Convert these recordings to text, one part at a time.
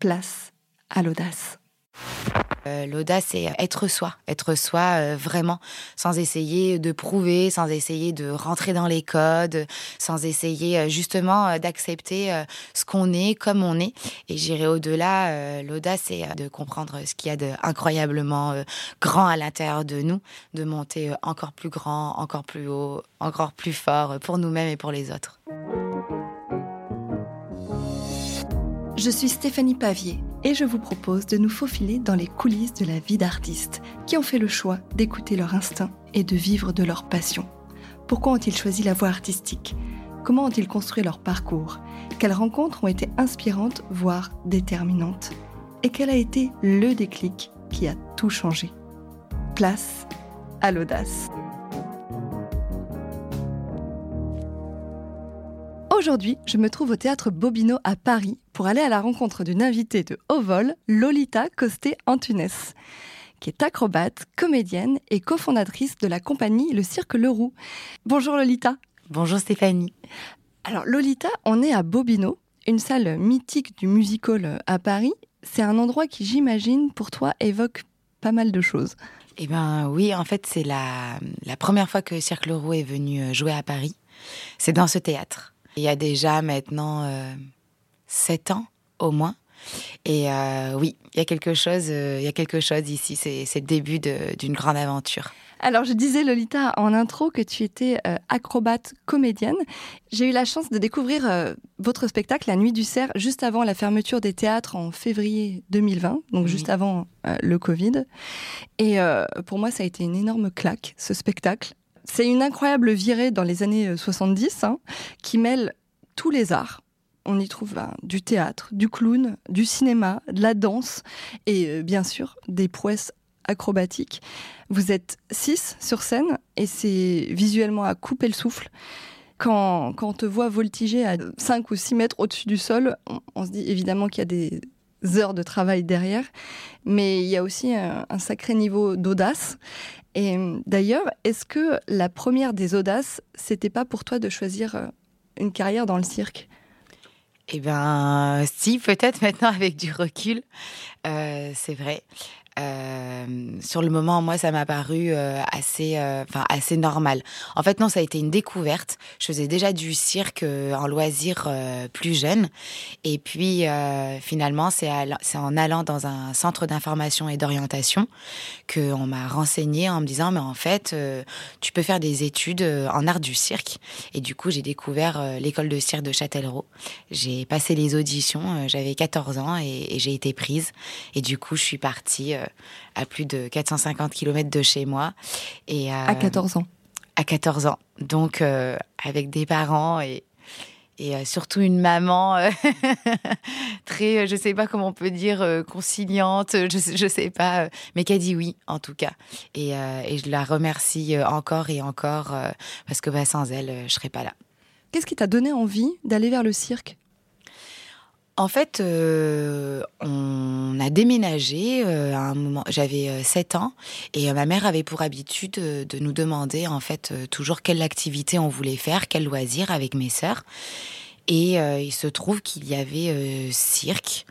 place à l'audace. Euh, l'audace, c'est être soi, être soi euh, vraiment, sans essayer de prouver, sans essayer de rentrer dans les codes, sans essayer euh, justement d'accepter ce qu'on est comme on est. Et j'irai au-delà, l'audace, c'est de comprendre ce qu'il y a d'incroyablement grand à l'intérieur de nous, de monter encore plus grand, encore plus haut, encore plus fort pour nous-mêmes et pour les autres. Je suis Stéphanie Pavier et je vous propose de nous faufiler dans les coulisses de la vie d'artistes qui ont fait le choix d'écouter leur instinct et de vivre de leur passion. Pourquoi ont-ils choisi la voie artistique? Comment ont-ils construit leur parcours? Quelles rencontres ont été inspirantes, voire déterminantes? Et quel a été le déclic qui a tout changé? Place à l'audace. Aujourd'hui, je me trouve au théâtre Bobino à Paris pour aller à la rencontre d'une invitée de haut vol, Lolita Costé-Antunes, qui est acrobate, comédienne et cofondatrice de la compagnie Le Cirque Leroux. Bonjour Lolita. Bonjour Stéphanie. Alors Lolita, on est à Bobino, une salle mythique du musical à Paris. C'est un endroit qui, j'imagine, pour toi, évoque pas mal de choses. Eh bien oui, en fait, c'est la, la première fois que Cirque Leroux est venu euh, jouer à Paris. C'est dans ce théâtre. Il y a déjà maintenant euh, sept ans au moins. Et euh, oui, il y a quelque chose, euh, il y a quelque chose ici. C'est, le début d'une grande aventure. Alors, je disais, Lolita, en intro, que tu étais acrobate comédienne. J'ai eu la chance de découvrir votre spectacle, La Nuit du Cerf, juste avant la fermeture des théâtres en février 2020, donc juste avant le Covid. Et pour moi, ça a été une énorme claque, ce spectacle. C'est une incroyable virée dans les années 70 euh, hein, qui mêle tous les arts. On y trouve ben, du théâtre, du clown, du cinéma, de la danse et euh, bien sûr des prouesses acrobatiques. Vous êtes six sur scène et c'est visuellement à couper le souffle. Quand, on te voit voltiger à 5 ou 6 mètres au-dessus du sol, on, se dit évidemment qu'il y a des heures de travail derrière, mais il y a aussi un sacré niveau d'audace. Et euh, d'ailleurs, est-ce que la première des audaces, c'était pas pour toi de choisir euh, une carrière dans le cirque? Eh bien, si, peut-être maintenant avec du recul, euh, c'est vrai. Euh, sur le moment, moi, ça m'a paru euh, assez, euh, enfin assez normal. En fait, non, ça a été une découverte. Je faisais déjà du cirque en loisir plus jeune, et puis finalement, c'est en allant dans un centre d'information et d'orientation que on m'a renseigné en me disant, mais en fait, tu peux faire des études en art du cirque. Et du coup, j'ai découvert l'école de cirque de Châtellerault. J'ai passé les auditions. J'avais 14 ans et, et j'ai été prise. Et du coup, je suis partie à plus de 450 km de chez moi. Et, à 14 ans À 14 ans. Donc, euh, avec des parents et, et euh, surtout une maman euh, très, je sais pas comment on peut dire, conciliante, je, je sais pas, mais qui a dit oui en tout cas. Et, et je la remercie encore et encore parce que bah, sans elle, je serais pas là. Qu'est-ce qui t'a donné envie d'aller vers le cirque? En fait, euh, on a déménagé euh, à un moment. J'avais 7 euh, ans et ma mère avait pour habitude de nous demander en fait toujours quelle activité on voulait faire, quel loisir avec mes sœurs. Et il se trouve qu'il y avait cirque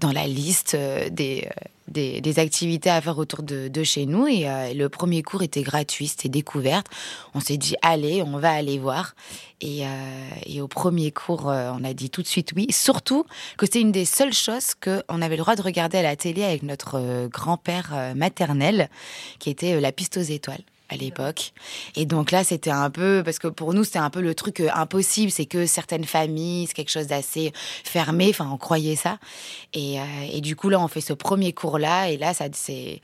dans la liste des des, activités à faire autour de, chez nous. Et euh, le premier cours était gratuit, c'était découverte. On s'est dit, allez, on va aller voir. Et, euh, au premier cours, euh, on a dit tout de suite oui. Surtout que c'était une des seules choses qu'on avait le droit de regarder à la télé avec notre grand-père maternel, qui était la piste aux étoiles à l'époque. Et donc là, c'était un peu, parce que pour nous, c'était un peu le truc euh, impossible, c'est que certaines familles, c'est quelque chose d'assez fermé, enfin, on croyait ça. Et, euh, et, du coup, là, on fait ce premier cours-là, et là, ça, c'est,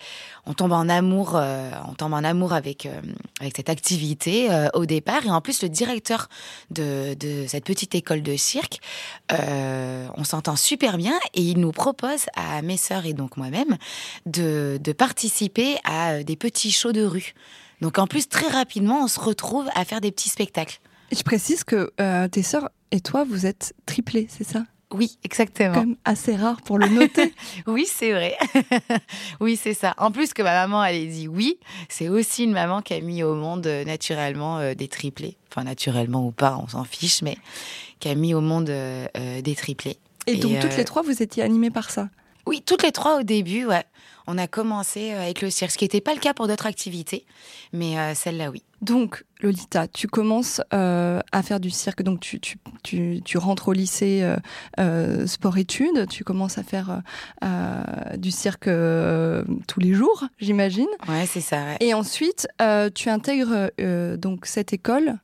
on tombe en amour, euh, on tombe en amour avec, avec cette activité au départ. Et en plus, le directeur de, de cette petite école de cirque, on s'entend super bien, et il nous propose à mes sœurs et donc moi-même de, de participer à des petits shows de rue. Donc en plus, très rapidement, on se retrouve à faire des petits spectacles. Je précise que euh, tes sœurs et toi, vous êtes triplés, c'est ça? Oui, exactement. Comme assez rare pour le noter. oui, c'est vrai. oui, c'est ça. En plus que ma maman, elle ait dit oui, c'est aussi une maman qui a mis au monde euh, naturellement euh, des triplés. Enfin, naturellement ou pas, on s'en fiche, mais qui a mis au monde des triplés. Et, donc toutes les trois, vous étiez animées par ça? Oui, toutes les trois au début, ouais on a commencé euh, avec le cirque, ce qui n'était pas le cas pour d'autres activités, mais euh, celle-là, oui. Donc, Lolita, tu commences euh, à faire du cirque, donc tu, tu, rentres au lycée sport-études, tu commences à faire du cirque tous les jours, j'imagine. Ouais, c'est ça. Et ensuite, tu intègres donc cette école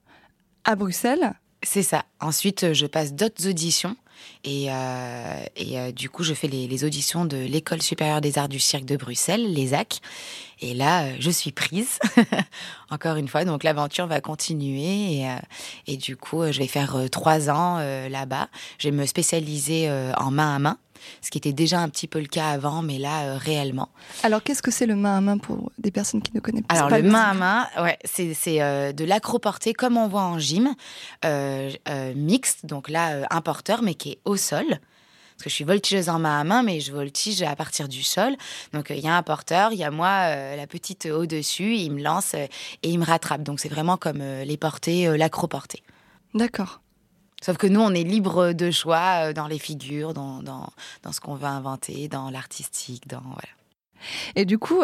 à Bruxelles. C'est ça. Ensuite, je passe d'autres auditions et, euh, et euh, du coup, je fais les, auditions de l'École supérieure des arts du cirque de Bruxelles, l'ESAC. Et là, euh, je suis prise, encore une fois. Donc l'aventure va continuer. Et, et, du coup, je vais faire trois ans là-bas. Je vais me spécialiser en main à main ce qui était déjà un petit peu le cas avant, mais là, euh, réellement. Alors, qu'est-ce que c'est le main à main pour des personnes qui ne connaissent pas Alors, le main à main, ouais, c'est euh, de l'acroporté comme on voit en gym, euh, mixte, donc là, un porteur, mais qui est au sol parce que je suis voltigeuse en main à main, mais je voltige à partir du sol. Donc il y a un porteur, il y a moi, la petite au-dessus, il me lance et il me rattrape. Donc c'est vraiment comme les portées, l'acroporté. D'accord. Sauf que nous, on est libre de choix euh, dans les figures, dans, dans, dans ce qu'on veut inventer, dans l'artistique, dans voilà. Et du coup,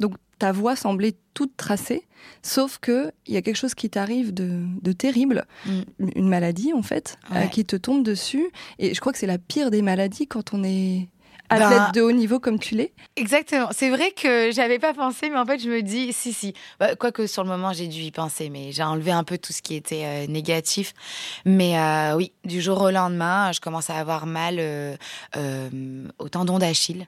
donc ta voix semblait toute tracée, sauf que il y a quelque chose qui t'arrive de, de, terrible, mm. une maladie en fait, euh, qui te tombe dessus. Et je crois que c'est la pire des maladies quand on est athlète ben, de haut niveau comme tu l'es Exactement. C'est vrai que j'avais pas pensé, mais en fait, je me dis, si, si. Bah, quoique sur le moment, j'ai dû y penser, mais j'ai enlevé un peu tout ce qui était euh, négatif. Mais euh, oui, du jour au lendemain, je commence à avoir mal euh, au tendon d'Achille.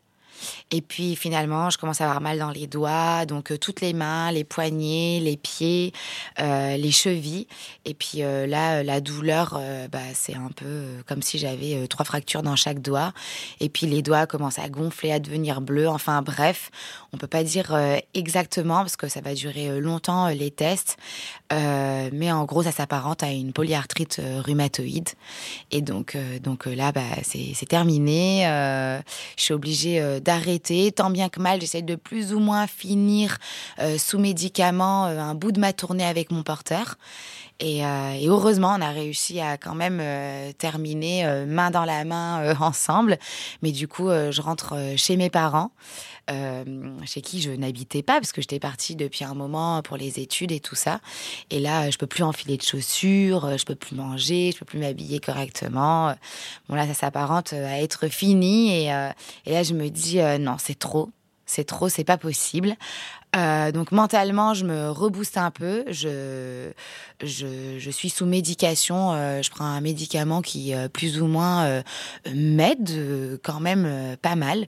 Et puis finalement, je commence à avoir mal dans les doigts, donc euh, toutes les mains, les poignets, les pieds, euh, les chevilles. Et puis euh, là, la douleur, bah, c'est un peu comme si j'avais trois fractures dans chaque doigt. Et puis les doigts commencent à gonfler, à devenir bleus. Enfin bref, on peut pas dire exactement parce que ça va durer longtemps les tests. mais en gros, ça s'apparente à une polyarthrite rhumatoïde. Et donc, donc là, bah, c'est terminé. je suis obligée d'arrêter. Tant bien que mal, j'essaie de plus ou moins finir euh, sous médicaments euh, un bout de ma tournée avec mon porteur. Et, euh, heureusement, on a réussi à quand même terminer main dans la main ensemble. Mais du coup, je rentre chez mes parents. chez qui je n'habitais pas parce que j'étais partie depuis un moment pour les études et tout ça. Et là, je peux plus enfiler de chaussures, je peux plus manger, je peux plus m'habiller correctement. Bon là, ça s'apparente à être fini et, et, là, je me dis non, c'est trop c'est trop, c'est pas possible. Euh, donc mentalement, je me rebooste un peu. Je, suis sous médication. Euh, je prends un médicament qui euh, plus ou moins m'aide quand même pas mal.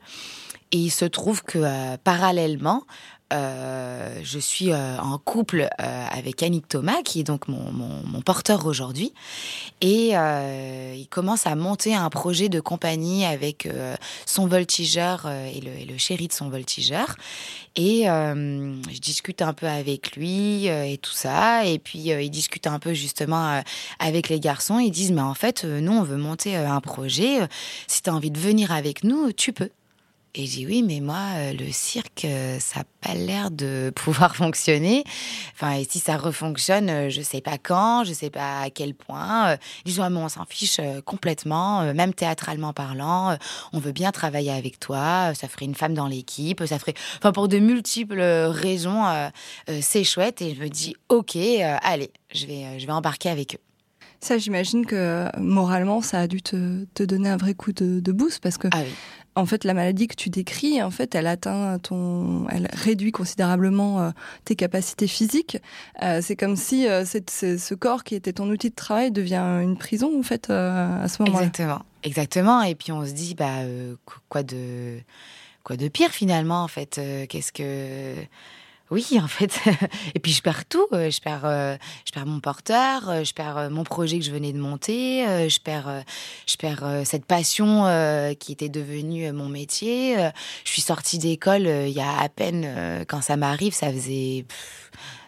Et il se trouve que parallèlement, euh, je suis euh, en couple euh, avec Annick Thomas, qui est donc mon, porteur aujourd'hui. Et il commence à monter un projet de compagnie avec son voltigeur et le, et, le, chéri de son voltigeur. Et je discute un peu avec lui et tout ça. Et puis il discute un peu justement avec les garçons. Ils disent, mais en fait, nous, on veut monter un projet. Si tu as envie de venir avec nous, tu peux. Et j'ai dit oui, mais moi, euh, le cirque, euh, ça n'a pas l'air de pouvoir fonctionner. Enfin, et si ça refonctionne, euh, je sais pas quand, je sais pas à quel point. Ils ont on s'en fiche complètement, même théâtralement parlant. On veut bien travailler avec toi. Ça ferait une femme dans l'équipe. Ça ferait, enfin, pour de multiples raisons, c'est chouette. Et je me dis, ok, allez, je vais, je vais embarquer avec eux. Ça, j'imagine que moralement, ça a dû te, te donner un vrai coup de, de boost parce que ah oui en fait, la maladie que tu décris, en fait, elle atteint ton, elle réduit considérablement euh, tes capacités physiques. Euh, c'est comme si euh, ce corps qui était ton outil de travail devient une prison, en fait, à ce moment-là. Exactement, exactement. Et puis on se dit, bah, quoi de, quoi de pire finalement, en fait. Qu'est-ce que oui, en fait. Et puis je perds tout. Euh, je perds, euh, je perds mon porteur, euh, je perds mon projet que je venais de monter, je perds, je perds cette passion qui était devenue mon métier. Je suis sortie d'école il y a à peine, quand ça m'arrive, ça faisait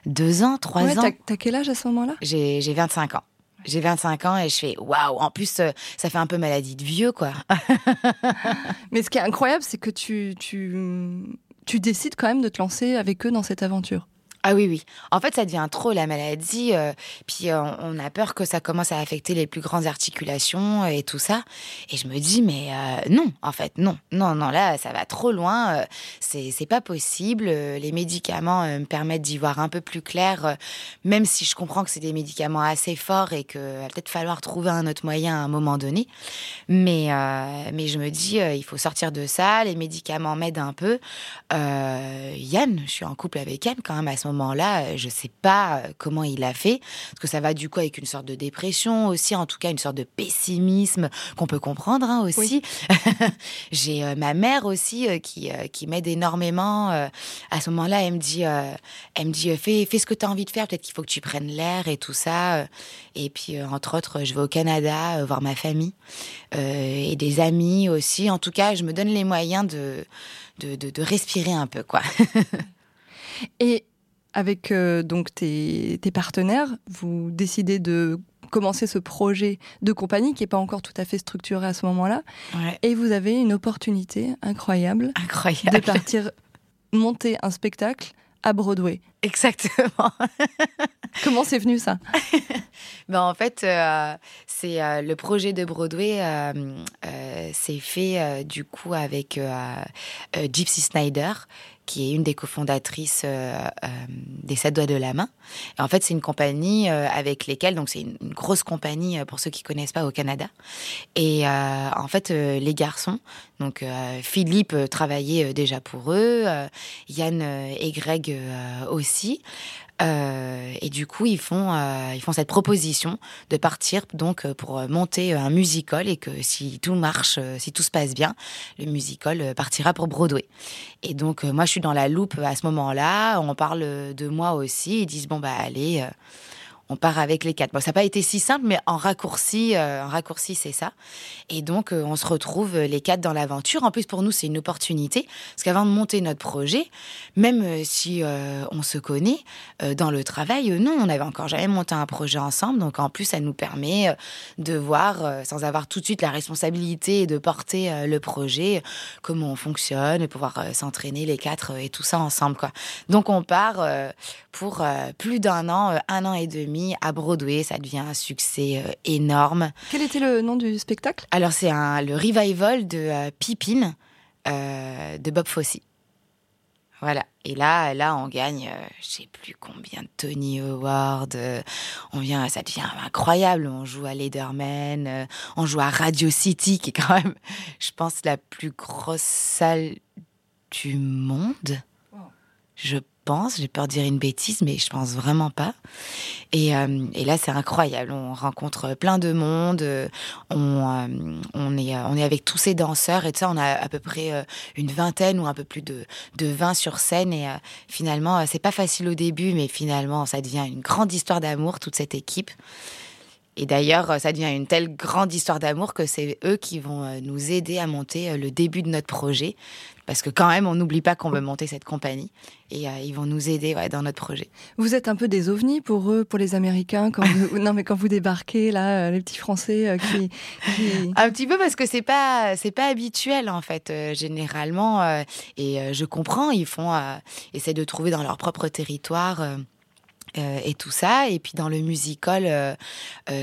deux ans, trois ans. T'as quel âge à ce moment-là? J'ai 25 ans. J'ai 25 ans et je fais waouh. En plus, ça fait un peu maladie de vieux, quoi. Mais ce qui est incroyable, c'est que tu, tu tu décides quand même de te lancer avec eux dans cette aventure. Ah oui, oui. En fait, ça devient trop la maladie. Euh, puis euh, on a peur que ça commence à affecter les plus grandes articulations et tout ça. Et je me dis, mais euh, non, en fait, non. Non, non, là, ça va trop loin. c'est, c'est pas possible. Les médicaments me permettent d'y voir un peu plus clair, même si je comprends que c'est des médicaments assez forts et qu'il va peut-être falloir trouver un autre moyen à un moment donné. Mais, mais je me dis, il faut sortir de ça. Les médicaments m'aident un peu. Yann, je suis en couple avec Yann quand même à ce moment moment-là, euh, je ne sais pas euh, comment il a fait, parce que ça va du coup avec une sorte de dépression aussi, en tout cas une sorte de pessimisme qu'on peut comprendre hein, aussi. J'ai euh, ma mère aussi qui, qui m'aide énormément. à ce moment-là, elle me dit, elle me dit fais, fais ce que tu as envie de faire, peut-être qu'il faut que tu prennes l'air et tout ça. Et puis, entre autres, je vais au Canada voir ma famille et des amis aussi. En tout cas, je me donne les moyens de, de, de, de respirer un peu, quoi. et avec euh, donc tes, partenaires, vous décidez de commencer ce projet de compagnie qui n'est pas encore tout à fait structuré à ce moment-là. Et vous avez une opportunité incroyable, incroyable. de partir monter un spectacle à Broadway. Exactement. Comment c'est venu ça? Ben, En fait, euh, c'est euh, le projet de Broadway s'est fait du coup avec Gypsy Snyder, qui est une des cofondatrices euh, euh, des Sept Doigts de la Main. en fait, c'est une compagnie euh, avec lesquelles, donc c'est une, grosse compagnie pour ceux qui connaissent pas au Canada. Et en fait, les garçons, donc Philippe travaillait déjà pour eux, Yann et Greg aussi. Euh, et du coup, ils font, euh, ils font cette proposition de partir donc euh, pour monter un musical et que si tout marche, si tout se passe bien, le musical partira pour Broadway. Et donc, moi, je suis dans la loupe à ce moment-là. On parle de moi aussi. Ils disent bon bah allez on part avec les quatre. Bon, ça n'a pas été si simple, mais en raccourci, euh, en raccourci, c'est ça. Et donc, euh, on se retrouve euh, les quatre dans l'aventure. En plus, pour nous, c'est une opportunité, parce qu'avant de monter notre projet, même si on se connaît dans le travail, non, on n'avait encore jamais monté un projet ensemble. Donc, en plus, ça nous permet de voir, sans avoir tout de suite la responsabilité de porter le projet, comment on fonctionne, pouvoir s'entraîner les quatre et tout ça ensemble. Donc, on part pour plus d'un an, un an et demi à Broadway. Ça devient un succès euh, énorme. Quel était le nom du spectacle? Alors, c'est le revival de euh, Pippin euh, de Bob Fosse. Voilà. Et là, là, on gagne, je sais plus combien de Tony Award. on vient, ça devient incroyable. On joue à Lederman, on joue à Radio City, qui est quand même, je pense, la plus grosse salle du monde. Je pense. J'ai peur de dire une bêtise, mais je pense vraiment pas. Et, euh, là, c'est incroyable. On rencontre plein de monde. On, euh, on, est, avec tous ces danseurs et tout ça. On a à peu près une vingtaine ou un peu plus de, de 20 sur scène. Et euh, finalement, c'est pas facile au début, mais finalement, ça devient une grande histoire d'amour, toute cette équipe. Et d'ailleurs, ça devient une telle grande histoire d'amour que c'est eux qui vont nous aider à monter le début de notre projet parce que quand même, on n'oublie pas qu'on veut monter cette compagnie et euh, ils vont nous aider dans notre projet. Vous êtes un peu des ovnis pour eux, pour les Américains, quand vous, non mais quand vous débarquez là, euh, les petits Français euh, qui, un petit peu parce que c'est pas c'est pas habituel en fait généralement et je comprends, ils font essaient de trouver dans leur propre territoire. Et tout ça et puis dans le musical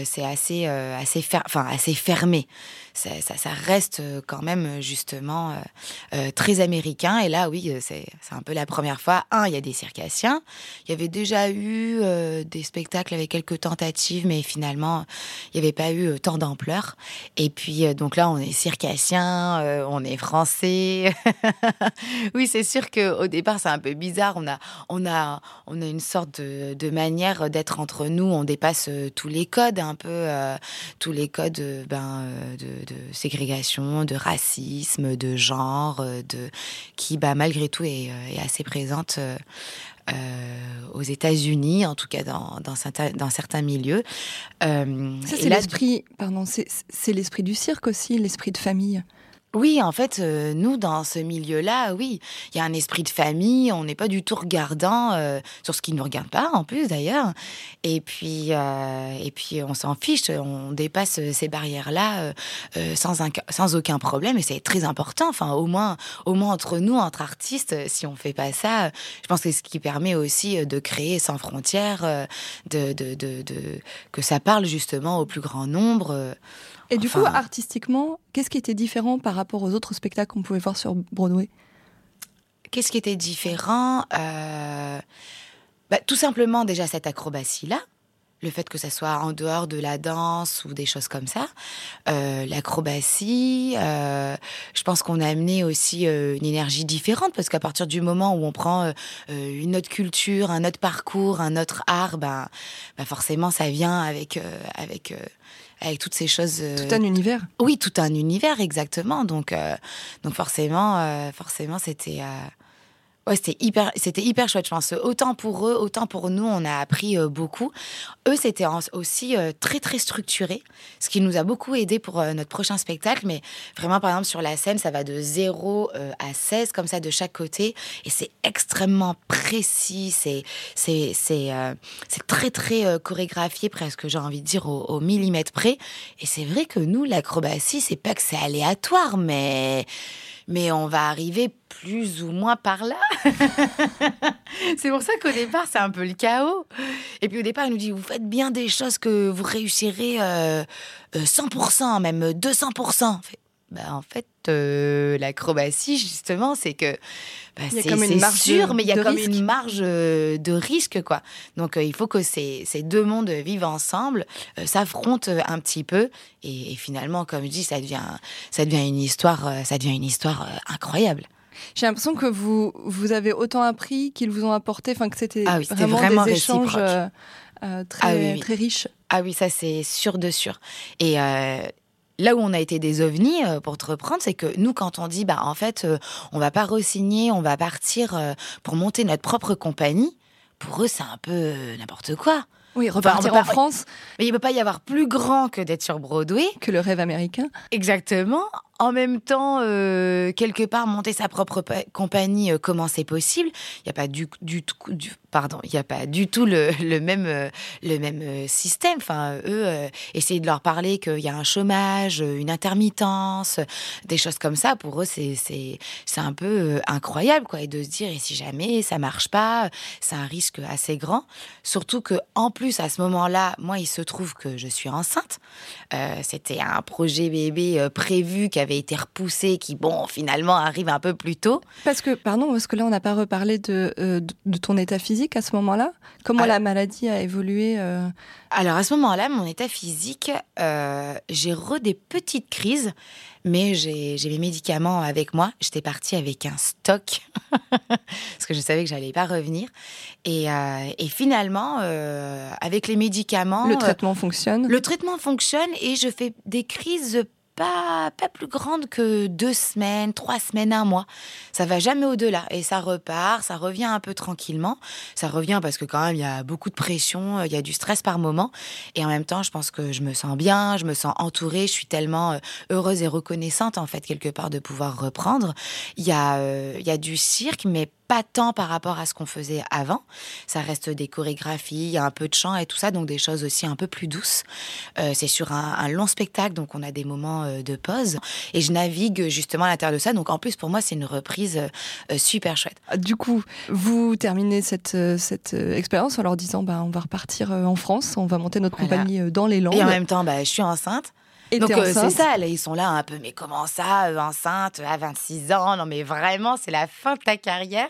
c'est assez assez enfin assez fermé ça, reste euh, quand même euh, justement euh, très américain. Et là, oui, c'est un peu la première fois. Un, il y a des circassiens. Il y avait déjà eu des spectacles avec quelques tentatives, mais finalement, il n'y avait pas eu tant d'ampleur. Et puis, donc là, on est circassiens, on est français. oui, c'est sûr qu'au départ, c'est un peu bizarre. On a, on a, on a une sorte de manière d'être entre nous. On dépasse tous les codes, un peu tous les codes ben, de, de ségrégation, de racisme, de genre, euh, de qui, bah, malgré tout, est, euh, assez présente. Euh, aux États-Unis, en tout cas dans, dans, certains, dans certains milieux. Ça, c'est l'esprit, pardon, c'est l'esprit du cirque aussi, l'esprit de famille. Oui, en fait, euh, nous, dans ce milieu-là, oui, il y a un esprit de famille, on n'est pas du tout regardant euh, sur ce qui ne nous regarde pas, en plus, d'ailleurs. Et puis, euh, et puis on s'en fiche, on dépasse ces barrières-là sans, sans aucun problème, et c'est très important. Enfin, au moins, au moins entre nous, entre artistes, si on fait pas ça, je pense que c'est ce qui permet aussi de créer sans frontières, de, de, de, de, que ça parle justement au plus grand nombre. Et du coup, artistiquement, qu'est-ce qui était différent par rapport aux autres spectacles qu'on pouvait voir sur Broadway? Qu'est-ce qui était différent euh, bah, Tout simplement déjà cette acrobatie-là. Le fait que ça soit en dehors de la danse ou des choses comme ça. Euh, l'acrobatie, euh, je pense qu'on a amené aussi une énergie différente parce qu'à partir du moment où on prend une autre culture, un autre parcours, un autre art, ben, ben forcément ça vient avec, avec avec toutes ces choses. Euh, tout un univers. Oui, tout un univers, exactement. Donc, euh, donc forcément, euh, forcément, c'était Ouais, c'était hyper, c'était hyper chouette, je pense. Autant pour eux, autant pour nous, on a appris euh, beaucoup. Eux, c'était aussi euh, très, très structuré, ce qui nous a beaucoup aidé pour euh, notre prochain spectacle. Mais vraiment, par exemple, sur la scène, ça va de 0 à 16, comme ça, de chaque côté. Et c'est extrêmement précis. C'est, c'est, c'est, c'est très, très chorégraphié, presque, j'ai envie de dire, au, au millimètre près. Et c'est vrai que nous, l'acrobatie, c'est pas que c'est aléatoire, mais mais on va arriver plus ou moins par là. c'est pour ça qu'au départ, c'est un peu le chaos. Et puis au départ, il nous dit, vous faites bien des choses que vous réussirez 100%, euh, euh, même 200%. Bah, en fait, euh, l'acrobatie, justement, c'est que bah, c'est sûr, mais il y a comme une marge euh, de risque, quoi. Donc, euh, il faut que ces, ces, deux mondes vivent ensemble, s'affrontent un petit peu, et, finalement, comme je dis, ça devient, ça devient une histoire, ça devient une histoire incroyable. J'ai l'impression que vous, vous avez autant appris qu'ils vous ont apporté, enfin que c'était ah vraiment, des échanges très, ah très riches. Ah oui, ça c'est sûr de sûr. Et là où on a été des ovnis, euh, pour te reprendre, c'est que nous, quand on dit, bah, en fait, euh, on va pas re-signer, on va partir euh, pour monter notre propre compagnie, pour eux, c'est un peu n'importe quoi. Oui, repartir en France. Mais il ne peut pas y avoir plus grand que d'être sur Broadway. Que le rêve américain. Exactement en même temps, euh, quelque part, monter sa propre compagnie, euh, comment c'est possible Il n'y a pas du, du, pardon, il a pas du tout le, même euh, le même système. Enfin, eux, essayer de leur parler qu'il y a un chômage, une intermittence, des choses comme ça. Pour eux, c'est un peu incroyable, quoi, et de se dire et si jamais ça marche pas, c'est un risque assez grand. Surtout que en plus à ce moment-là, moi, il se trouve que je suis enceinte. C'était un projet bébé prévu qui avait été repoussé, qui, bon, finalement arrive un peu plus tôt. Parce que, pardon, parce que là, on n'a pas reparlé de, euh, de, ton état physique à ce moment-là? Comment ah. la maladie a évolué euh? Alors, à ce moment-là, mon état physique, euh, j'ai re des petites crises, mais j'ai mes médicaments avec moi. J'étais partie avec un stock, parce que je savais que j'allais pas revenir. Et, et finalement, avec les médicaments... Le traitement fonctionne? Le traitement fonctionne et je fais des crises pas, pas plus grande que deux semaines, trois semaines, un mois. Ça va jamais au-delà. Et ça repart, ça revient un peu tranquillement. Ça revient parce que quand même, il y a beaucoup de pression, il y a du stress par moment. Et en même temps, je pense que je me sens bien, je me sens entourée, je suis tellement euh, heureuse et reconnaissante, en fait, quelque part, de pouvoir reprendre. Il y a, euh, il y a du cirque, mais pas tant par rapport à ce qu'on faisait avant. Ça reste des chorégraphies, il y a un peu de chant et tout ça, donc des choses aussi un peu plus douces. Euh, c'est sur un, long spectacle, donc on a des moments euh, de pause. Et je navigue justement à l'intérieur de ça. Donc en plus, pour moi, c'est une reprise euh, super chouette. Du coup, vous terminez cette, cette expérience en leur disant bah, on va repartir en France, on va monter notre compagnie dans les Landes. Et en même temps, bah, je suis enceinte. Donc euh, c'est ça, là, ils sont là un peu, mais comment ça, euh, enceinte à 26 ans? Non, mais vraiment, c'est la fin de ta carrière.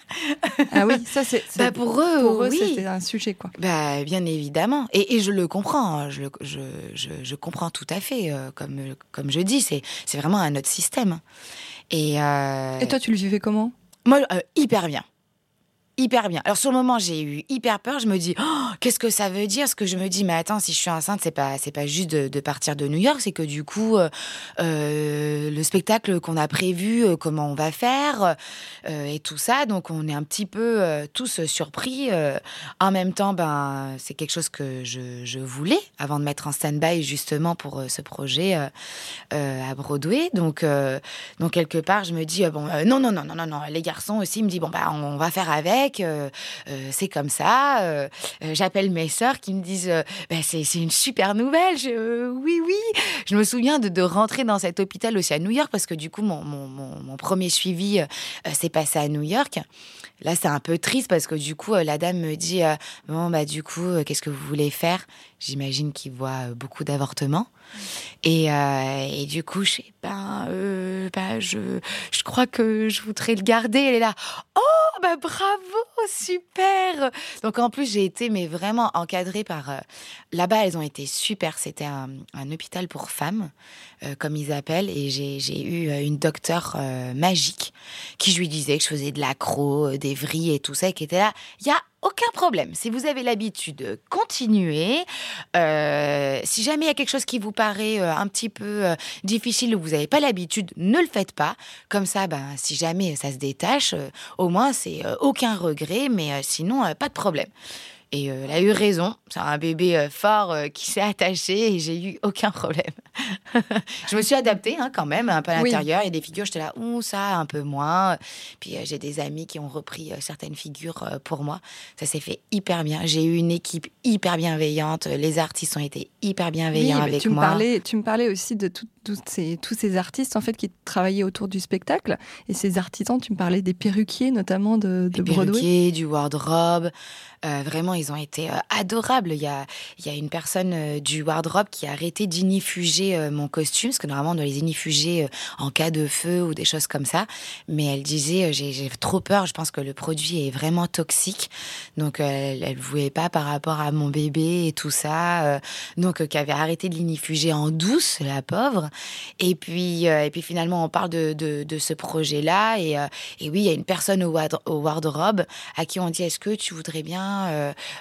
ah oui, ça c'est. Bah, pour eux, pour eux oui. c'était un sujet, quoi. Bah, bien évidemment. Et, et je le comprends, hein. je, je, je, je, comprends tout à fait. Euh, comme, comme je dis, c'est vraiment un autre système. Et, et toi, tu le vivais comment? Moi, hyper bien hyper bien. Alors sur le moment, j'ai eu hyper peur. Je me dis, oh, qu'est-ce que ça veut dire Ce que je me dis, mais attends, si je suis enceinte, c'est pas, c'est pas juste de, partir de New York, c'est que du coup, euh, euh, le spectacle qu'on a prévu, euh, comment on va faire et tout ça. Donc on est un petit peu tous surpris. en même temps, ben c'est quelque chose que je, je, voulais avant de mettre en stand-by justement pour ce projet à Broadway. Donc donc quelque part, je me dis bon, non non non non non non. Les garçons aussi me disent bon bah on va faire avec. Euh, euh, c'est comme ça. Euh, j'appelle mes sœurs qui me disent bah, c'est une super nouvelle. oui, oui. Je me souviens de, rentrer dans cet hôpital aussi à New York parce que du coup, mon, mon, premier suivi s'est passé à New York. Là, c'est un peu triste parce que du coup, la dame me dit Bon, bah, du coup, qu'est-ce que vous voulez faire? J'imagine qu'il voit beaucoup d'avortements. Et, et, du coup, je sais pas, bah, je, je crois que je voudrais le garder. Elle est là. Oh, bah bravo, super. Donc en plus j'ai été mais vraiment encadrée par euh, là-bas elles ont été super. C'était un, hôpital pour femmes euh, comme ils appellent et j'ai eu euh, une docteure magique qui je lui disais que je faisais de l'accro, des vrilles et tout ça qui était là. Il y a aucun problème. Si vous avez l'habitude, continuez. Euh, si jamais il y a quelque chose qui vous paraît euh, un petit peu euh, difficile ou vous n'avez pas l'habitude, ne le faites pas. Comme ça, ben, si jamais ça se détache, au moins c'est aucun regret, mais sinon, pas de problème. Et elle a eu raison. C'est un bébé fort qui s'est attaché et j'ai eu aucun problème. je me suis adaptée hein, quand même un peu à l'intérieur. Il y a des figures, j'étais là, ouh, ça, un peu moins. Puis euh, j'ai des amis qui ont repris euh, certaines figures euh, pour moi. Ça s'est fait hyper bien. J'ai eu une équipe hyper bienveillante. Les artistes ont été hyper bienveillants avec tu moi. Me parlais, tu me parlais aussi de ces, tous ces artistes en fait qui travaillaient autour du spectacle. Et ces artisans, tu me parlais des perruquiers notamment de, de des Perruquiers, du wardrobe. Vraiment, ils ont été adorables. Il y, a, y a une personne du wardrobe qui a arrêté d'inifuger euh, mon costume, parce que normalement on doit les inifuger euh, en cas de feu ou des choses comme ça. Mais elle disait, euh, j'ai trop peur, je pense que le produit est vraiment toxique. Donc elle ne voulait pas par rapport à mon bébé et tout ça. donc qui avait arrêté de l'inifuger en douce, la pauvre. Et puis, et puis finalement on parle de, de, ce projet-là. Et, et, oui, il y a une personne au wardrobe à qui on dit, est-ce que tu voudrais bien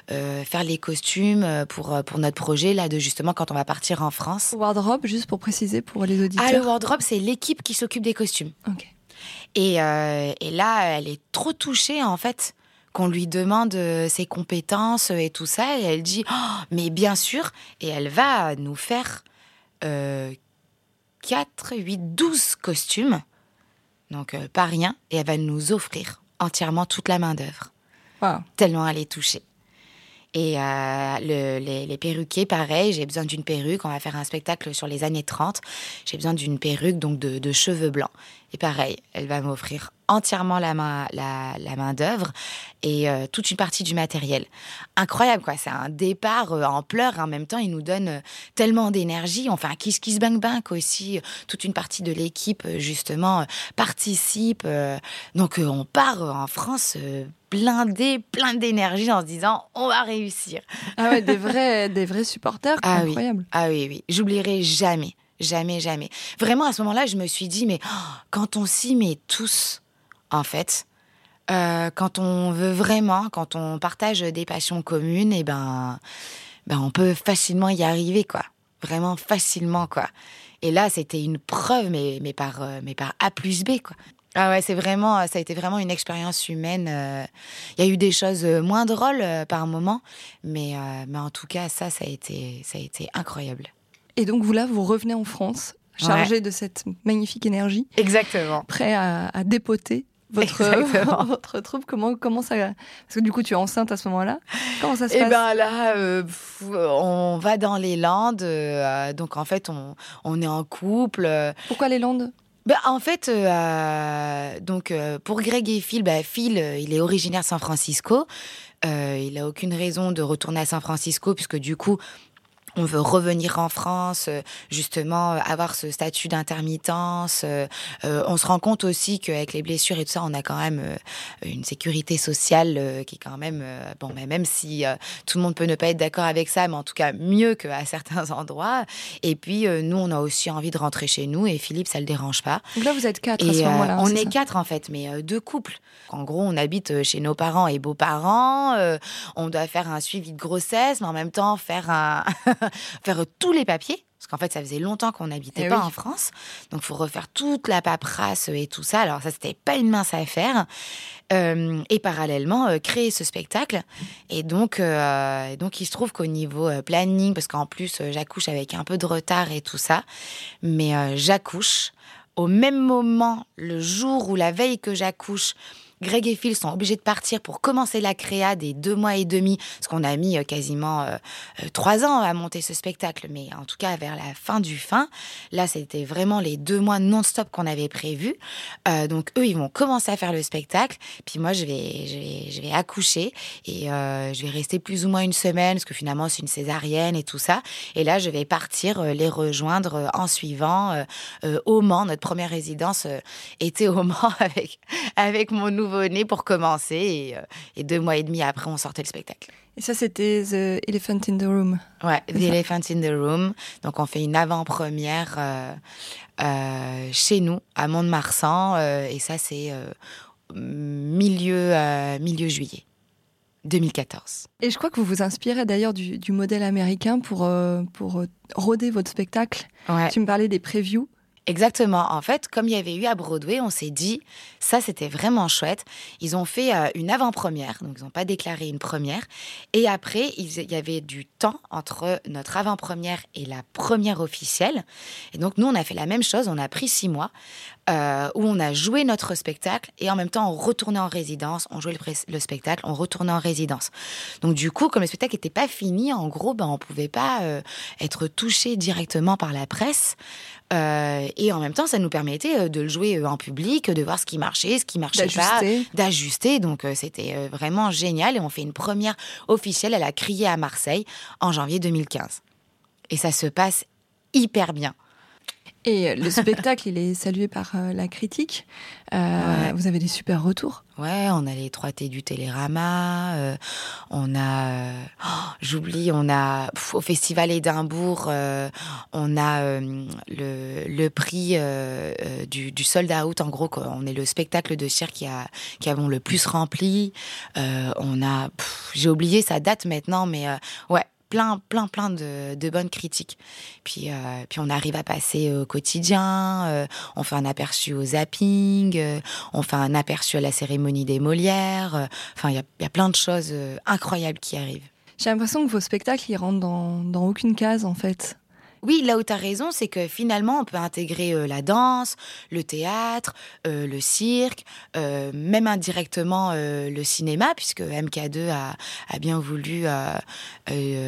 faire les costumes pour, pour notre projet là de justement quand on va partir en France juste pour préciser pour les auditeurs Ah, le wardrobe, c'est l'équipe qui s'occupe des costumes. Ok. Et, euh, et, là, elle est trop touchée, en fait, qu'on lui demande euh, ses compétences et tout ça. Et elle dit, oh, mais bien sûr. Et elle va nous faire euh, 4, 8, 12 costumes. Donc, euh, pas rien. Et elle va nous offrir entièrement toute la main-d'œuvre. Tellement elle est touchée. Et euh, le, les, les, perruquiers, pareil, j'ai besoin d'une perruque. On va faire un spectacle sur les années 30. J'ai besoin d'une perruque, donc de, de, cheveux blancs. Et pareil, elle va m'offrir entièrement la main, la, la main d'œuvre et euh, toute une partie du matériel. Incroyable, quoi. C'est un départ euh, en pleurs. En même temps, il nous donne euh, tellement d'énergie. On fait un kiss kiss bang bang aussi. Toute une partie de l'équipe, justement, participe. donc, on part en France blindé, plein d'énergie en se disant on va réussir. Ah ouais, des vrais, des vrais supporters, ah incroyable. Oui. Ah oui, oui, j'oublierai jamais Jamais, jamais. Vraiment, à ce moment-là, je me suis dit, mais oh, quand on s'y met tous, en fait, euh, quand on veut vraiment, quand on partage des passions communes, et eh ben, ben, on peut facilement y arriver, quoi. Vraiment facilement, quoi. Et là, c'était une preuve, mais, mais, par, euh, mais par A plus B, quoi. Ah ouais, c'est vraiment, ça a été vraiment une expérience humaine. Euh. Il y a eu des choses moins drôles par moment, mais, mais en tout cas, ça, ça a été, ça a été incroyable. Et donc vous là, vous revenez en France, chargé de cette magnifique énergie. Exactement. Prêt à, dépoter votre, votre troupe comment, comment ça Parce que du coup, tu es enceinte à ce moment-là. Comment ça se eh passe? Eh bien là, euh, on va dans les Landes. Euh, donc en fait, on, on, est en couple. Pourquoi les Landes? Bah, en fait, euh, donc pour Greg et Phil, bah, Phil, il est originaire de San Francisco. il a aucune raison de retourner à San Francisco puisque du coup, on veut revenir en France, euh, justement, euh, avoir ce statut d'intermittence. Euh, on se rend compte aussi qu'avec les blessures et tout ça, on a quand même une sécurité sociale qui est quand même, bon, mais même si tout le monde peut ne pas être d'accord avec ça, mais en tout cas mieux qu'à certains endroits. Et puis, nous, on a aussi envie de rentrer chez nous et Philippe, ça le dérange pas. Donc là, vous êtes quatre à ce moment-là. on est, quatre, en fait, mais deux couples. En gros, on habite chez nos parents et beaux-parents. on doit faire un suivi de grossesse, mais en même temps faire un faire tous les papiers. Parce qu'en fait, ça faisait longtemps qu'on n'habitait eh pas en France. Donc, il faut refaire toute la paperasse et tout ça. Alors, ça, c'était pas une mince affaire. Euh, et parallèlement, euh, créer ce spectacle. Et donc, euh, donc il se trouve qu'au niveau planning, parce qu'en plus, j'accouche avec un peu de retard et tout ça, mais j'accouche au même moment, le jour ou la veille que j'accouche, Greg et Phil sont obligés de partir pour commencer la créa des deux mois et demi, parce qu'on a mis euh, quasiment euh, euh, trois ans à monter ce spectacle, mais en tout cas vers la fin du fin. Là, c'était vraiment les deux mois non-stop qu'on avait prévus. donc eux, ils vont commencer à faire le spectacle, puis moi, je vais, je vais, accoucher et je vais rester plus ou moins une semaine, parce que finalement, c'est une césarienne et tout ça. Et là, je vais partir les rejoindre en suivant au Mans. Notre première résidence était au Mans avec avec mon nouveau pour commencer. Euh, et, deux mois et demi après, on sortait le spectacle. Et ça, c'était The Elephant in the Room. Ouais, The Elephant in the Room. Donc, on fait une avant-première euh, euh, chez nous, à Mont-de-Marsan. et ça, c'est milieu, milieu juillet. 2014. Et je crois que vous vous inspirez d'ailleurs du, modèle américain pour, pour roder votre spectacle. Ouais. Tu me parlais des previews. Exactement. En fait, comme il y avait eu à Broadway, on s'est dit, ça c'était vraiment chouette. Ils ont fait euh, une avant-première, donc ils n'ont pas déclaré une première. Et après, il y avait du temps entre notre avant-première et la première officielle. Et donc nous, on a fait la même chose. On a pris six mois euh, où on a joué notre spectacle et en même temps on retournait en résidence, on jouait le, spectacle, on retournait en résidence. Donc du coup, comme le spectacle n'était pas fini, en gros, ben, on pouvait pas euh, être touché directement par la presse. Euh, et en même temps, ça nous permettait de le jouer en public, de voir ce qui marchait, ce qui marchait pas, d'ajuster. Donc c'était vraiment génial. Et on fait une première officielle, elle a crié à Marseille en janvier 2015. Et ça se passe hyper bien. Et le spectacle, il est salué par euh, la critique. Euh, vous avez des super retours. Ouais, on a les 3T du Télérama. Euh, on a, oh, j'oublie, on a au Festival Édimbourg, on a le, le, prix du, du sold out. En gros, on est le spectacle de cirque qui a qui avons le plus rempli. on a, j'ai oublié sa date maintenant, mais ouais, plein, plein, plein de, de bonnes critiques. Puis, euh, puis on arrive à passer au quotidien, euh, on fait un aperçu au zapping, euh, on fait un aperçu à la cérémonie des Molières. Enfin, il y a, y a, plein de choses incroyables qui arrivent. J'ai l'impression que vos spectacles, ils rentrent dans, dans aucune case, en fait. Oui, là où tu as raison, c'est que finalement, on peut intégrer euh, la danse, le théâtre, euh, le cirque, euh, même indirectement le cinéma, puisque MK2 a, a bien voulu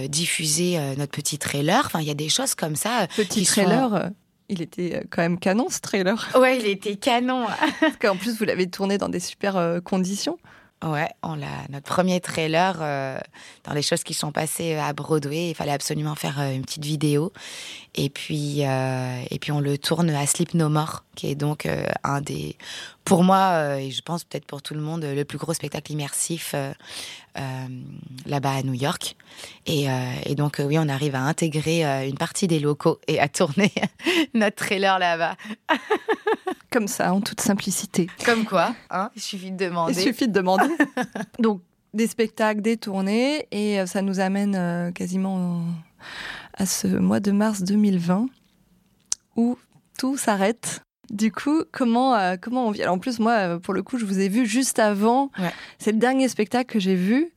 diffuser notre petit trailer. Enfin, il y a des choses comme ça. Petit trailer Il était quand même canon ce trailer. Ouais, il était canon. Parce qu'en plus, vous l'avez tourné dans des super conditions. Ouais, on l'a. Notre premier trailer euh, dans les choses qui sont passées à Broadway, il fallait absolument faire euh, une petite vidéo. Et puis, euh, et puis on le tourne à Sleep No More, qui est donc un des, pour moi et je pense peut-être pour tout le monde, le plus gros spectacle immersif là-bas à New York. Et, et donc oui, on arrive à intégrer une partie des locaux et à tourner notre trailer là-bas. Comme ça, en toute simplicité. Comme quoi, hein il suffit de demander. Il suffit de demander. Donc, des spectacles, des tournées, et euh, ça nous amène euh, quasiment à ce mois de mars 2020 où tout s'arrête. Du coup, comment, euh, comment on vit? Alors, en plus, moi, pour le coup, je vous ai vu juste avant. C'est le dernier spectacle que j'ai vu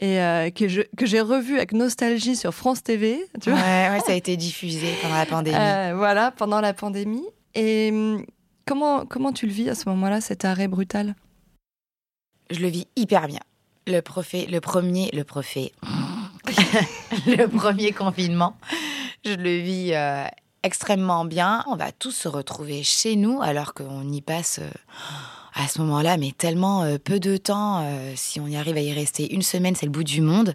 et que, je, que j'ai revu avec nostalgie sur France TV. Tu vois ouais, ça a été diffusé pendant la pandémie. voilà, pendant la pandémie. Et hum, Comment, comment tu le vis à ce moment-là, cet arrêt brutal? Je le vis hyper bien. Le, profé, le premier, le profé, le premier confinement, je le vis euh, extrêmement bien. On va tous se retrouver chez nous alors qu'on y passe. Euh, à ce moment-là, mais tellement peu de temps. si on y arrive à y rester une semaine, c'est le bout du monde.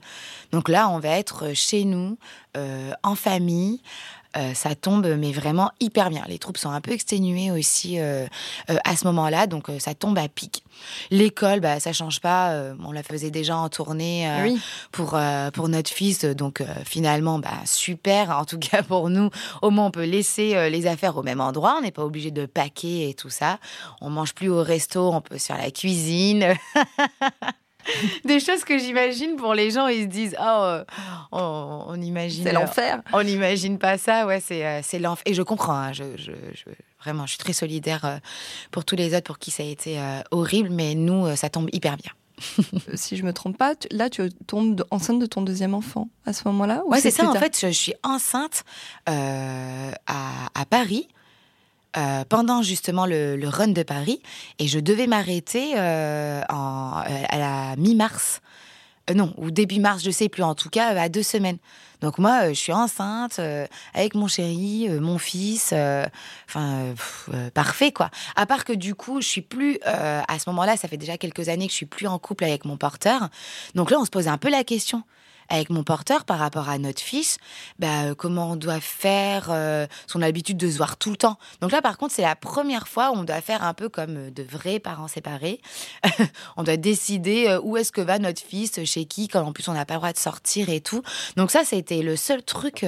Donc là, on va être chez nous, en famille. Euh, ça tombe, mais vraiment hyper bien. Les troupes sont un peu exténuées aussi euh, euh, à ce moment-là, donc ça tombe à pic. L'école, bah, ça change pas. on la faisait déjà en tournée pour, pour notre fils, donc finalement, bah, super. En tout cas pour nous, au moins on peut laisser les affaires au même endroit. On n'est pas obligé de paquer et tout ça. On mange plus au resto, on peut se faire la cuisine. des choses que j'imagine pour les gens, ils se disent oh, euh, on, imagine. C'est l'enfer. On n'imagine pas ça, ouais, c'est euh, c'est l'enfer. Et je comprends, hein, je, vraiment, je suis très solidaire euh, pour tous les autres pour qui ça a été horrible, mais nous, ça tombe hyper bien. si je me trompe pas, là tu tombes enceinte de ton deuxième enfant à ce moment-là Ouais, c'est ça. En fait, je, suis enceinte à, à Paris. Euh, pendant justement le, run de Paris et je devais m'arrêter euh, à la mi-mars. Euh, non, ou début mars, je sais plus, en tout cas à deux semaines. Donc moi, je suis enceinte avec mon chéri, mon fils, enfin parfait quoi. À part que du coup, je suis plus à ce moment-là, ça fait déjà quelques années que je suis plus en couple avec mon porteur. Donc là, on se pose un peu la question avec mon porteur par rapport à notre fils, bah, euh, comment on doit faire, euh, son habitude de se voir tout le temps. Donc là, par contre, c'est la première fois où on doit faire un peu comme euh, de vrais parents séparés. on doit décider où est-ce que va notre fils, chez qui, quand en plus on n'a pas le droit de sortir et tout. Donc ça, c'était le seul truc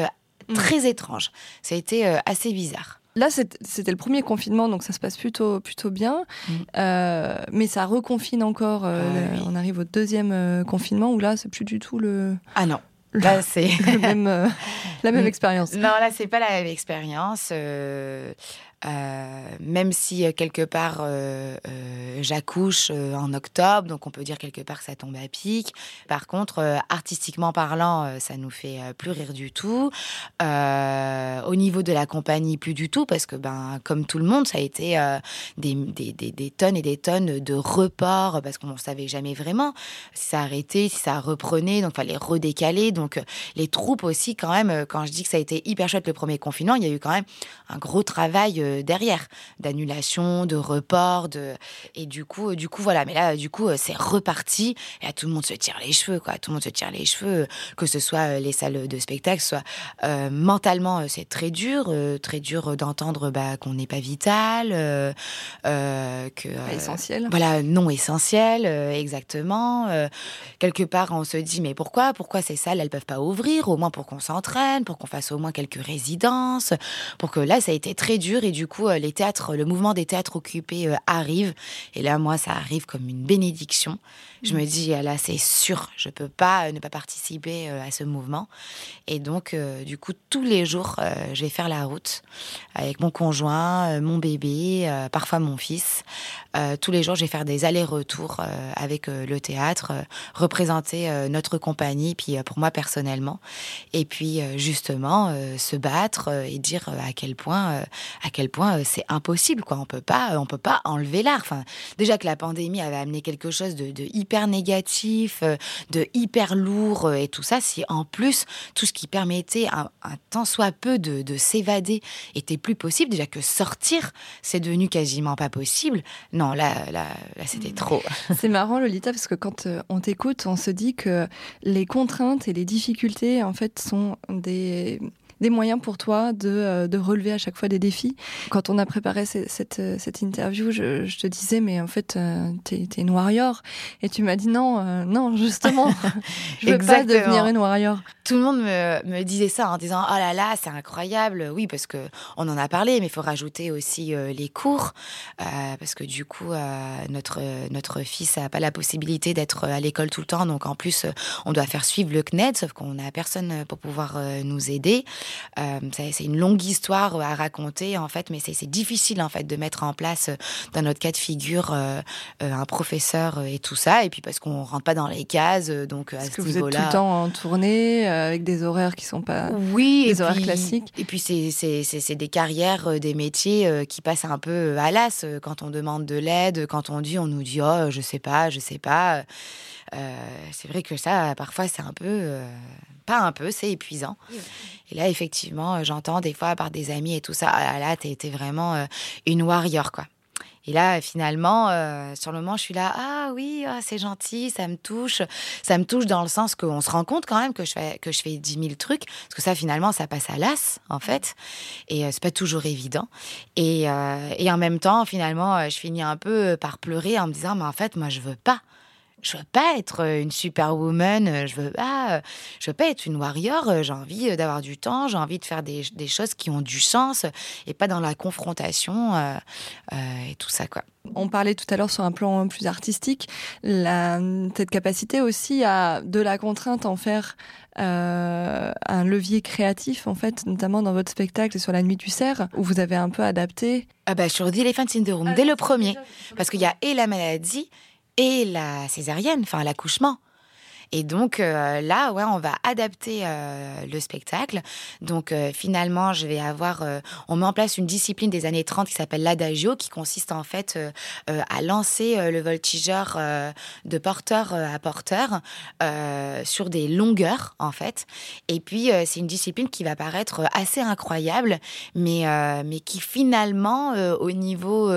mmh. très étrange. Ça a été assez bizarre. Là, c'était le premier confinement, donc ça se passe plutôt, plutôt bien. Mm. Euh, mais ça reconfine encore. Euh, ah on arrive au deuxième euh, confinement où là, c'est plus du tout le. Ah non. Là, c'est même, la même expérience. Non, là, c'est pas la même expérience. Euh, même si euh, quelque part euh, j'accouche en octobre, donc on peut dire quelque part que ça tombe à pic. Par contre, artistiquement parlant, ça nous fait plus rire du tout. au niveau de la compagnie, plus du tout, parce que ben comme tout le monde, ça a été des, tonnes et des tonnes de reports, parce qu'on ne savait jamais vraiment si ça arrêtait, si ça reprenait, donc fallait redécaler. Donc les troupes aussi, quand même, quand je dis que ça a été hyper chouette le premier confinement, il y a eu quand même un gros travail derrière, d'annulation, de report, de et du coup, euh, du coup voilà. Mais là, du coup, euh, c'est reparti. Et là, tout le monde se tire les cheveux, quoi. Tout le monde se tire les cheveux, que ce soit euh, les salles de spectacle, soit mentalement, c'est très dur, très dur d'entendre bah, qu'on n'est pas vital, que essentiel. Voilà, non essentiel, exactement. quelque part, on se dit mais pourquoi, pourquoi ces salles, elles peuvent pas ouvrir, au moins pour qu'on s'entraîne, pour qu'on fasse au moins quelques résidences, pour que là, ça a été très dur et du coup, euh, les théâtres, le mouvement des théâtres occupés euh, arrive. Et là, moi, ça arrive comme une bénédiction. Je me dis, ah là, c'est sûr, je peux pas euh, ne pas participer à ce mouvement. Et donc, du coup, tous les jours, je vais faire la route avec mon conjoint, mon bébé, parfois mon fils. tous les jours, je vais faire des allers-retours avec le théâtre, représenter notre compagnie, puis pour moi personnellement. Et puis, justement, se battre et dire à quel point, à quel point c'est impossible, quoi. On peut pas, on peut pas enlever l'art. Enfin, déjà que la pandémie avait amené quelque chose de, hyper négatif, euh, de hyper lourd euh, et tout ça, si en plus tout ce qui permettait un, un tant soit peu de, s'évader était plus possible, déjà que sortir, c'est devenu quasiment pas possible. Non, là, là, là c'était mm. trop. C'est marrant, Lolita, parce que quand euh, on t'écoute, on se dit que les contraintes et les difficultés, en fait, sont des des moyens pour toi de, euh, de, relever à chaque fois des défis. Quand on a préparé cette, euh, cette, interview, je, je, te disais, mais en fait, euh, t'es es une warrior. Et tu m'as dit non, non, justement, je veux pas devenir une warrior. Tout le monde me, me disait ça en disant, oh là là, c'est incroyable. Oui, parce que on en a parlé, mais il faut rajouter aussi les cours, parce que du coup, notre, notre fils n'a pas la possibilité d'être à l'école tout le temps. Donc en plus, on doit faire suivre le CNED, sauf qu'on n'a personne pour pouvoir nous aider. Euh, c'est une longue histoire à raconter en fait, mais c'est difficile en fait de mettre en place euh, dans notre cas de figure euh, un professeur et tout ça. Et puis parce qu'on rentre pas dans les cases, donc à ce niveau-là. Vous êtes tout le temps en tournée avec des horaires qui sont pas oui, des horaires classiques. Et puis c'est des carrières, des métiers qui passent un peu à l'as quand on demande de l'aide, quand on dit, on nous dit oh je sais pas, je sais pas. c'est vrai que ça parfois c'est un peu pas un peu, c'est épuisant. Et là, effectivement, euh, j'entends des fois par des amis et tout ça, ah là, t'es vraiment euh, une warrior, quoi. Et là, finalement, euh, sur le moment, je suis là, ah oui, ah, c'est gentil, ça me touche. Ça me touche dans le sens qu'on se rend compte quand même que je fais, que je fais 10 000 trucs, parce que ça, finalement, ça passe à l'as, en fait. Et euh, c'est pas toujours évident. Et, euh, et en même temps, finalement, je finis un peu par pleurer en me disant, mais en fait, moi, je veux pas je veux pas être euh, une superwoman, euh, je veux pas, euh, je veux pas être une warrior. J'ai envie d'avoir du temps, j'ai envie de faire des, des, choses qui ont du sens et pas dans la confrontation et tout ça quoi. On parlait tout à l'heure sur un plan plus artistique, la, cette capacité aussi à de la contrainte en faire euh, un levier créatif en fait, notamment dans votre spectacle sur la nuit du cerf, où vous avez un peu adapté. Ah bah sur The Elephant Syndrome, dès le premier, parce qu'il y a et la maladie et la césarienne, enfin l'accouchement. Et donc euh, là, ouais, on va adapter euh, le spectacle. Donc euh, finalement, je vais avoir, on met en place une discipline des années 30 qui s'appelle l'adagio, qui consiste en fait à lancer le voltigeur de porteur à porteur sur des longueurs en fait. Et puis c'est une discipline qui va paraître assez incroyable, mais mais qui finalement au niveau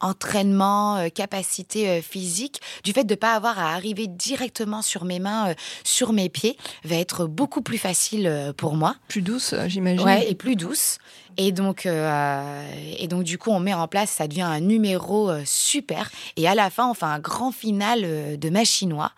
entraînement, capacité physique, du fait de ne pas avoir à arriver directement sur mes mains euh, sur mes pieds va être beaucoup plus facile euh, pour moi. Plus douce, j'imagine. Ouais, et plus douce. Et donc, et donc, du coup, on met en place, ça devient un numéro super. Et à la fin, on fait un grand final de machinois.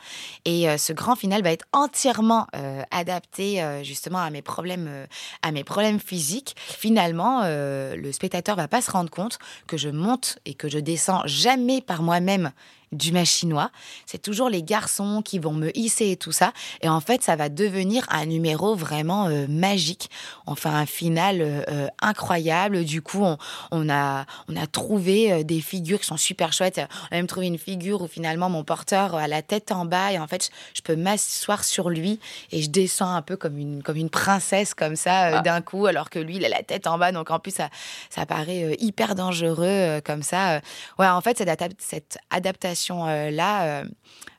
Et ce grand final va être entièrement adapté justement à mes problèmes, à mes problèmes physiques. Finalement, le spectateur va pas se rendre compte que je monte et que je descends jamais par moi-même du machinois. C'est toujours les garçons qui vont me hisser et tout ça. Et en fait, ça va devenir un numéro vraiment euh, magique. On fait un final euh, euh, incroyable. Du coup, on, a, on a trouvé des figures qui sont super chouettes. On a même trouvé une figure où finalement mon porteur a la tête en bas et en fait, je peux m'asseoir sur lui et je descends un peu comme une, comme une princesse comme ça ah. d'un coup, alors que lui, il a la tête en bas. Donc en plus, ça, ça paraît hyper dangereux comme ça. Ouais, en fait, cette, cette adaptation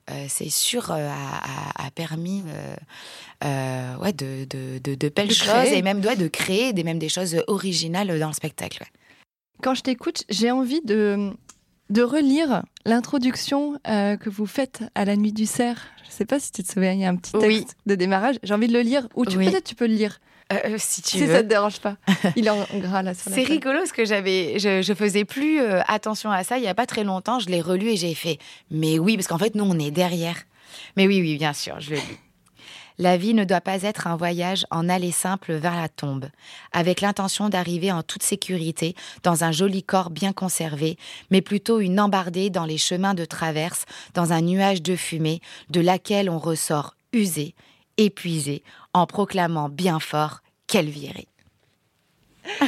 euh, là, euh, euh, c'est sûr, a, permis ouais, de, de, belles choses et même de créer des, même des choses originales dans le spectacle. Quand je t'écoute, j'ai envie de, de relire l'introduction que vous faites à la Nuit du Cerf. Je ne sais pas si tu te souviens, il y a un petit texte de démarrage. J'ai envie de le lire. Ou peut-être tu peux le lire. Euh, euh, si tu si ça te dérange pas. Il est en gras là C'est rigolo parce que j'avais, je, je, faisais plus euh, attention à ça il y a pas très longtemps. Je l'ai relu et j'ai fait. Mais oui, parce qu'en fait nous on est derrière. Mais oui, oui, bien sûr, je le lis. La vie ne doit pas être un voyage en aller simple vers la tombe, avec l'intention d'arriver en toute sécurité dans un joli corps bien conservé, mais plutôt une embardée dans les chemins de traverse, dans un nuage de fumée, de laquelle on ressort usé, épuisé, en proclamant bien fort qu'elle virait.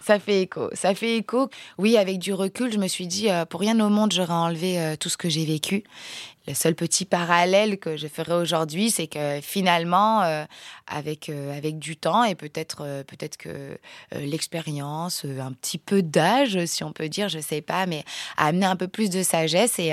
ça fait écho, ça fait écho. Oui, avec du recul, je me suis dit, euh, pour rien au monde, j'aurais enlevé euh, tout ce que j'ai vécu. Le seul petit parallèle que je ferai aujourd'hui, c'est que finalement, euh, avec, euh, avec du temps et peut-être euh, peut-être que l'expérience, un petit peu d'âge, si on peut dire, je sais pas, mais a amené un peu plus de sagesse et,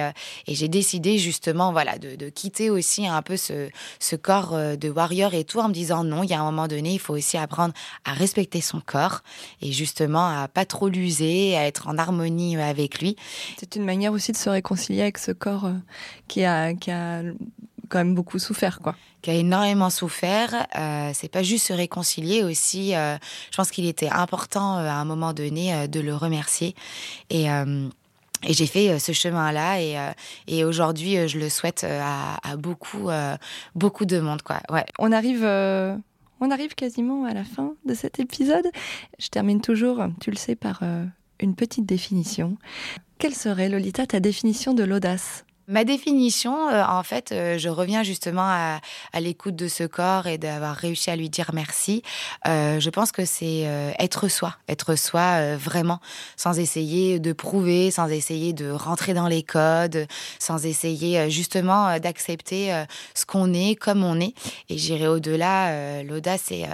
et j'ai décidé justement voilà, de, de, quitter aussi un peu ce, ce corps de warrior et tout en me disant non, il y a un moment donné, il faut aussi apprendre à respecter son corps et justement à pas trop l'user, à être en harmonie avec lui. C'est une manière aussi de se réconcilier avec ce corps qui qui a, qui a quand même beaucoup souffert, quoi. Qui a énormément souffert. Euh, c'est pas juste se réconcilier aussi. Euh, je pense qu'il était important euh, à un moment donné euh, de le remercier. Et et j'ai fait ce chemin-là et, et aujourd'hui, je le souhaite à, à beaucoup, beaucoup de monde. Quoi. Ouais. On arrive on arrive quasiment à la fin de cet épisode. Je termine toujours, tu le sais, par une petite définition. Quelle serait, Lolita, ta définition de l'audace? Ma définition, euh, en fait, euh, je reviens justement à, l'écoute de ce corps et d'avoir réussi à lui dire merci. Euh, je pense que c'est être soi, être soi vraiment, sans essayer de prouver, sans essayer de rentrer dans les codes, sans essayer justement d'accepter ce qu'on est comme on est. Et j'irai au-delà. L'audace, c'est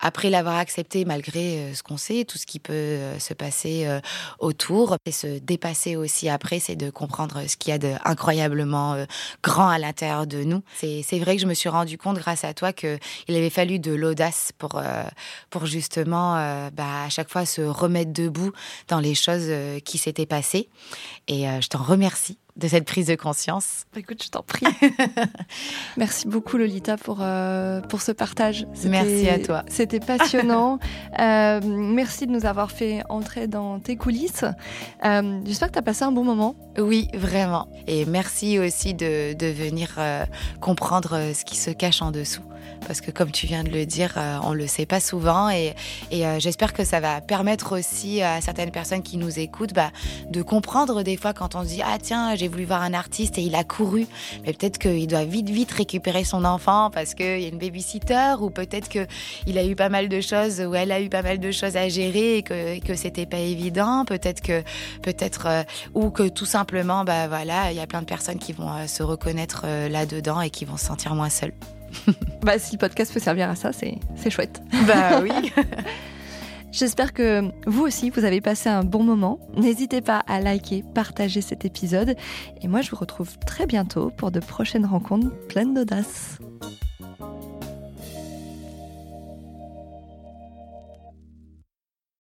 après l'avoir accepté malgré euh, ce qu'on sait, tout ce qui peut euh, se passer euh, autour, et se dépasser aussi après, c'est de comprendre ce qu'il y a d'incroyablement grand à l'intérieur de nous. C'est vrai que je me suis rendu compte grâce à toi qu'il avait fallu de l'audace pour, pour justement bah, à chaque fois se remettre debout dans les choses qui s'étaient passées. Et je t'en remercie de cette prise de conscience. Bah, écoute, je t'en prie. merci beaucoup Lolita pour, euh, pour ce partage. Merci à toi. C'était passionnant. euh, merci de nous avoir fait entrer dans tes coulisses. Euh, J'espère que tu as passé un bon moment. Oui, vraiment. Et merci aussi de, de venir euh, comprendre ce qui se cache en dessous parce que comme tu viens de le dire, euh, on le sait pas souvent et, euh, j'espère que ça va permettre aussi à certaines personnes qui nous écoutent bah, de comprendre des fois quand on se dit ah tiens j'ai voulu voir un artiste et il a couru, mais peut-être qu'il doit vite vite récupérer son enfant parce qu'il y a une babysitter ou peut-être qu'il a eu pas mal de choses ou elle a eu pas mal de choses à gérer et que, que c'était pas évident, peut-être que euh, ou que tout simplement bah voilà il y a plein de personnes qui vont euh, se reconnaître euh, là-dedans et qui vont se sentir moins seules. bah, si le podcast peut servir à ça, c'est chouette. Bah oui. J'espère que vous aussi, vous avez passé un bon moment. N'hésitez pas à liker, partager cet épisode. Et moi, je vous retrouve très bientôt pour de prochaines rencontres pleines d'audace.